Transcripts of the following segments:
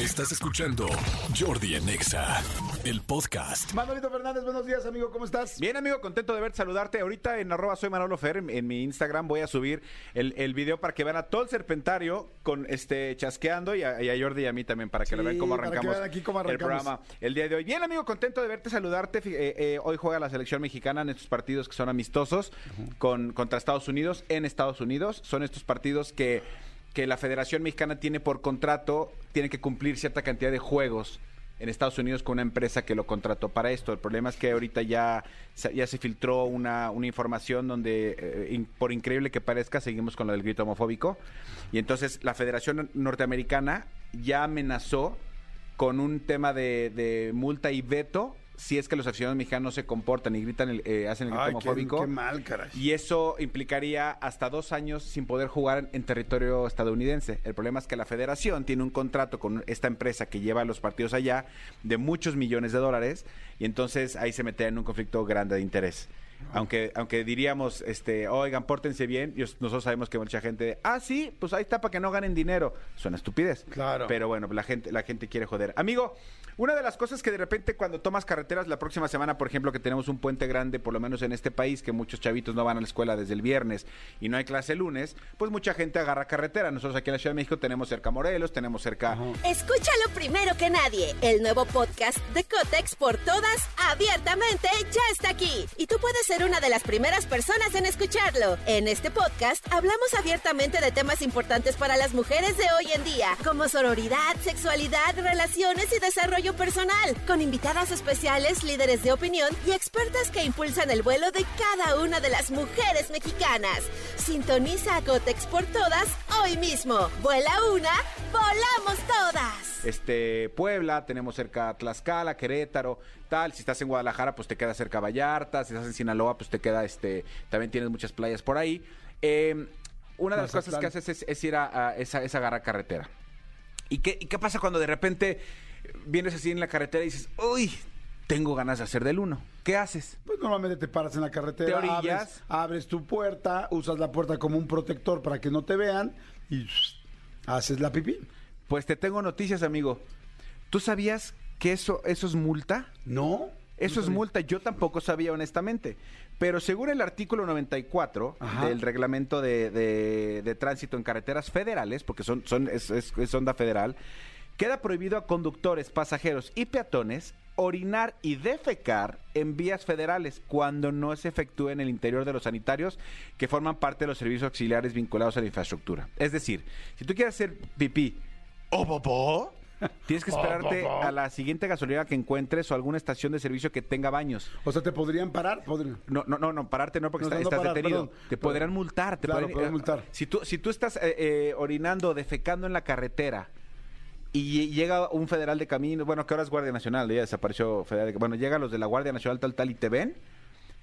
Estás escuchando Jordi en Exa, el podcast. Manolito Fernández, buenos días, amigo, ¿cómo estás? Bien, amigo, contento de verte, saludarte. Ahorita en arroba soy Manolo Fer, en, en mi Instagram voy a subir el, el video para que vean a todo el serpentario con este chasqueando y a, y a Jordi y a mí también para que lo vean cómo para que arrancamos, vean aquí cómo el programa el día de hoy. Bien, amigo, contento de verte, saludarte. Eh, eh, hoy juega la selección mexicana en estos partidos que son amistosos con, contra Estados Unidos en Estados Unidos. Son estos partidos que, que la Federación Mexicana tiene por contrato, tiene que cumplir cierta cantidad de juegos en Estados Unidos con una empresa que lo contrató para esto. El problema es que ahorita ya, ya se filtró una, una información donde, eh, por increíble que parezca, seguimos con lo del grito homofóbico. Y entonces la Federación Norteamericana ya amenazó con un tema de multa y veto si es que los aficionados mexicanos se comportan y gritan, el- eh, hacen el grito Ay, homofóbico. qué mal, caray. Y eso implicaría hasta dos años sin poder jugar en territorio estadounidense. El problema es que la federación tiene un contrato con esta empresa que lleva los partidos allá de muchos millones de dólares y entonces ahí se mete en un conflicto grande de interés. Aunque, aunque diríamos, este, oigan, pórtense bien, y os- nosotros sabemos que mucha gente, ah, sí, pues ahí está para que no ganen dinero. Suena estupidez. Claro. Pero bueno, la gente, la gente quiere joder. Amigo, una de las cosas que de repente cuando tomas carreteras la próxima semana, por ejemplo, que tenemos un puente grande, por lo menos en este país, que muchos chavitos no van a la escuela desde el viernes y no hay clase el lunes, pues mucha gente agarra carretera. Nosotros aquí en la Ciudad de México tenemos cerca Morelos, tenemos cerca... Escúchalo primero que nadie. El nuevo podcast de Cotex por todas, abiertamente, ya está aquí. Y tú puedes ser una de las primeras personas en escucharlo. En este podcast hablamos abiertamente de temas importantes para las mujeres de hoy en día, como sororidad, sexualidad, relaciones y desarrollo personal, con invitadas especiales, líderes de opinión y expertas que impulsan el vuelo de cada una de las mujeres mexicanas. Sintoniza a Cotex por todas hoy mismo. Vuela una, volamos todas. Este Puebla, tenemos cerca Tlaxcala, Querétaro, tal. Si estás en Guadalajara, pues te queda cerca Vallarta. Si estás en Sinaloa, pues te queda este. También tienes muchas playas por ahí. Eh, una de las Mazatlán. cosas que haces es, es ir a, a esa, es agarrar carretera. ¿Y qué, ¿Y qué pasa cuando de repente vienes así en la carretera y dices, uy, tengo ganas de hacer del uno? ¿Qué haces? Pues normalmente te paras en la carretera, Te abres, abres tu puerta, usas la puerta como un protector para que no te vean y haces la pipí. Pues te tengo noticias, amigo. ¿Tú sabías que eso, eso es multa? ¿No? Eso es multa, yo tampoco sabía honestamente. Pero según el artículo 94 Ajá. del reglamento de, de- de tránsito en carreteras federales, porque son, son, es, es- es onda federal, queda prohibido a conductores, pasajeros y peatones orinar y defecar en vías federales cuando no se efectúe en el interior de los sanitarios que forman parte de los servicios auxiliares vinculados a la infraestructura. Es decir, si tú quieres hacer pipí o popó, tienes que esperarte popó. a la siguiente gasolinera que encuentres o alguna estación de servicio que tenga baños. O sea, te podrían parar, podrían. No, no, no, no, pararte no porque No, está- no, no estás parar, detenido. perdón. te podrán multar. Te Claro, eh, multar. Si tú, si tú estás eh, eh, orinando, defecando en la carretera y llega un federal de camino, bueno, que ahora es Guardia Nacional, ya desapareció federal, de- bueno, llega los de la Guardia Nacional tal, tal y te ven,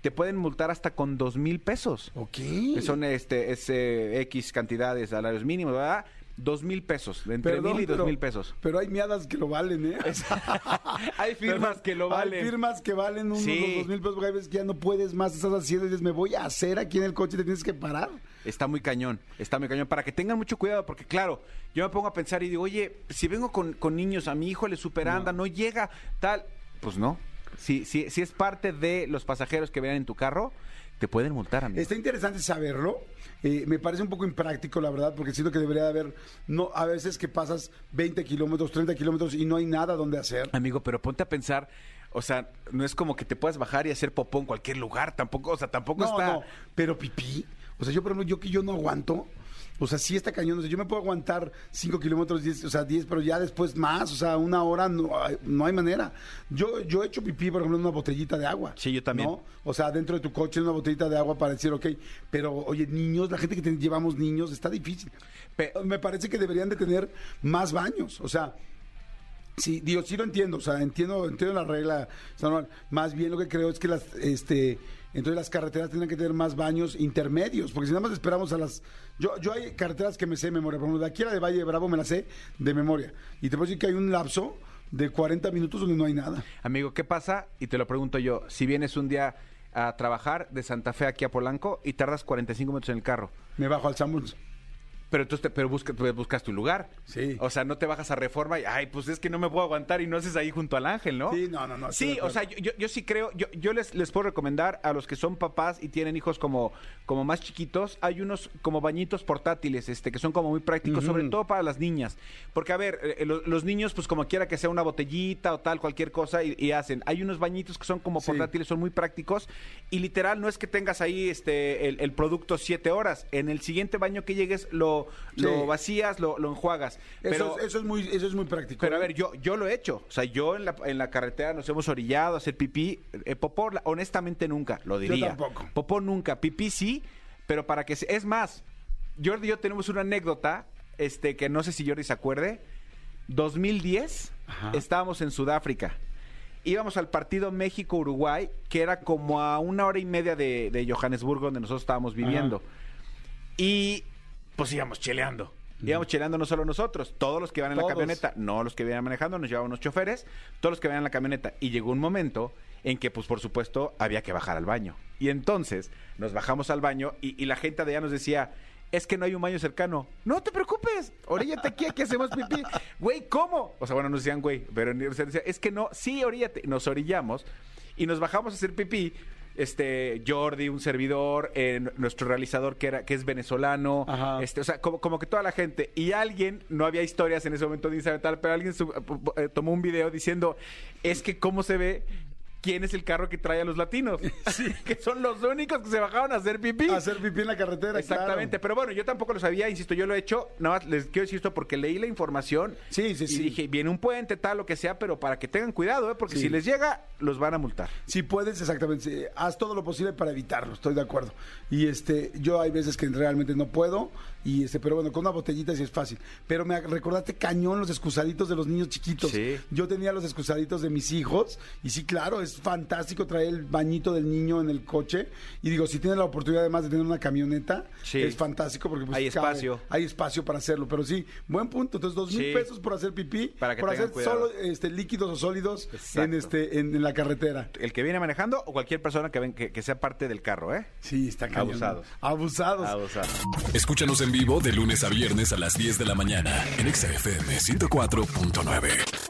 te pueden multar hasta con dos mil pesos. Ok. Que son este, es, eh, X cantidad de salarios mínimos, ¿verdad? Dos mil pesos, entre Perdón, mil y dos pero- mil pesos. Pero hay miadas que lo valen, ¿eh? Hay firmas que lo valen. Hay firmas que valen unos Sí. dos mil pesos, porque hay veces que ya no puedes más, estás haciendo y dices, me voy a hacer aquí en el coche y te tienes que parar. Está muy cañón, está muy cañón. Para que tengan mucho cuidado, porque claro, yo me pongo a pensar y digo, oye, si vengo con, con niños, a mi hijo le superanda, no. llega, tal. Pues no. Si, si, si es parte de los pasajeros que vienen en tu carro, te pueden multar, amigo. Está interesante saberlo. Eh, me parece un poco impráctico, la verdad, porque siento que debería de haber, no, a veces que pasas 20 kilómetros, 30 kilómetros y no hay nada donde hacer. Amigo, pero ponte a pensar, o sea, no es como que te puedas bajar y hacer popó en cualquier lugar, tampoco, o sea, tampoco No, está. no, pero pipí. O sea, yo, por ejemplo, yo que yo no aguanto, O sea, sí está cañón. O sea, yo me puedo aguantar 5 kilómetros, 10, o sea, 10, pero ya después más, o sea, una hora no, hay- no hay manera. Yo, yo he hecho pipí, por ejemplo, en una botellita de agua. Sí, yo también. ¿no? O sea, dentro de tu coche, en una botellita de agua para decir, ok, pero oye, niños, la gente que te- llevamos niños, está difícil. Pe- me parece que deberían de tener más baños. O sea, Sí, digo, sí lo entiendo, o sea, entiendo, entiendo la regla, normal. más bien lo que creo es que las, este, entonces las carreteras tienen que tener más baños intermedios, porque si nada más esperamos a las, yo, yo hay carreteras que me sé de memoria, por ejemplo, de aquí a la de Valle de Bravo me la sé de memoria, y te puedo decir que hay un lapso de 40 minutos donde no hay nada. Amigo, ¿qué pasa? Y te lo pregunto yo. Si vienes un día a trabajar de Santa Fe aquí a Polanco y tardas 45 minutos en el carro, Me bajo al Sanborns. Pero te, pero buscas, pues, buscas tu lugar. Sí. O sea, no te bajas a Reforma y, ay, pues es que no me puedo aguantar y no haces ahí junto al ángel, ¿no? Sí, no, no, no, estoy Sí, o sea, yo, yo, yo sí creo, yo, yo les, les puedo recomendar a los que son papás y tienen hijos como, como más chiquitos, hay unos como bañitos portátiles, este, que son como muy prácticos, sobre todo para las niñas. Porque, a ver, eh, lo- los niños, pues como quiera que sea una botellita o tal, cualquier cosa, y, y hacen. Hay unos bañitos que son como Sí. portátiles, son muy prácticos, y literal, no es que tengas ahí este el, el producto siete horas. En el siguiente baño que llegues, lo, Sí. lo vacías, lo, lo enjuagas. Eso, Pero, es, eso es muy, eso es muy práctico. pero a ver, yo, yo lo he hecho. O sea, yo en la, en la carretera nos hemos orillado a hacer pipí. Eh, popó, honestamente, nunca, lo diría. tampoco. Popó nunca. Pipí sí, pero para que... se- Es más, Jordi y yo tenemos una anécdota, este, que no sé si Jordi se acuerde. 2010, Ajá. estábamos en Sudáfrica. Íbamos al partido México-Uruguay, que era como a una hora y media de, de Johannesburgo, donde nosotros estábamos viviendo. Y pues íbamos cheleando. Íbamos cheleando no solo nosotros, todos los que iban en Todos. la camioneta, no los que iban manejando, nos llevaban unos choferes, todos los que iban en la camioneta. Y llegó un momento en que, pues por supuesto, había que bajar al baño. Y entonces nos bajamos al baño y, y la gente de allá nos decía, es que no hay un baño cercano. No te preocupes, oríllate aquí, aquí hacemos pipí. Güey, ¿cómo? O sea, bueno, nos decían, güey, pero sea, decía, es que no, sí, oríllate. Nos orillamos y nos bajamos a hacer pipí. Este, Jordi, un servidor, eh, nuestro realizador que era, que es venezolano, Ajá. este, o sea, como, como que toda la gente. Y alguien, no había historias en ese momento de Instagram tal, pero alguien sub- eh, tomó un video diciendo, es que cómo se ve quién es el carro que trae a los latinos. que son los únicos que se bajaron a hacer pipí. Hacer pipí en la carretera, Exactamente, claro. pero bueno, yo tampoco lo sabía, insisto, yo lo he hecho, nada más les quiero decir esto porque leí la información Sí, sí, y sí. dije, viene un puente, tal, lo que sea, pero para que tengan cuidado, ¿eh? porque Sí. si les llega, los van a multar. Si puedes, exactamente. sí, Haz todo lo posible para evitarlo, estoy de acuerdo. Y este, yo hay veces que realmente no puedo, y este, pero bueno, con una botellita sí es fácil. Pero me recordaste cañón los excusaditos de los niños chiquitos. Sí. Yo tenía los excusaditos de mis hijos, y sí, claro, es fantástico traer el bañito del niño en el coche. Y digo, si tienes la oportunidad además de tener una camioneta, Sí. es fantástico porque pues, Hay cabe, espacio. hay espacio para hacerlo. Pero sí, buen punto. Entonces, dos mil Sí. pesos por hacer pipí, Para que por tengan hacer cuidado. solo este, líquidos o sólidos Exacto. en, este, en, en la carretera. El que viene manejando o cualquier persona que, ven, que, que sea parte del carro, ¿eh? Sí, está cañón. Abusados. Abusados. Abusados. Escúchanos en vivo de lunes a viernes a las 10 de la mañana en Exa FM 104.9.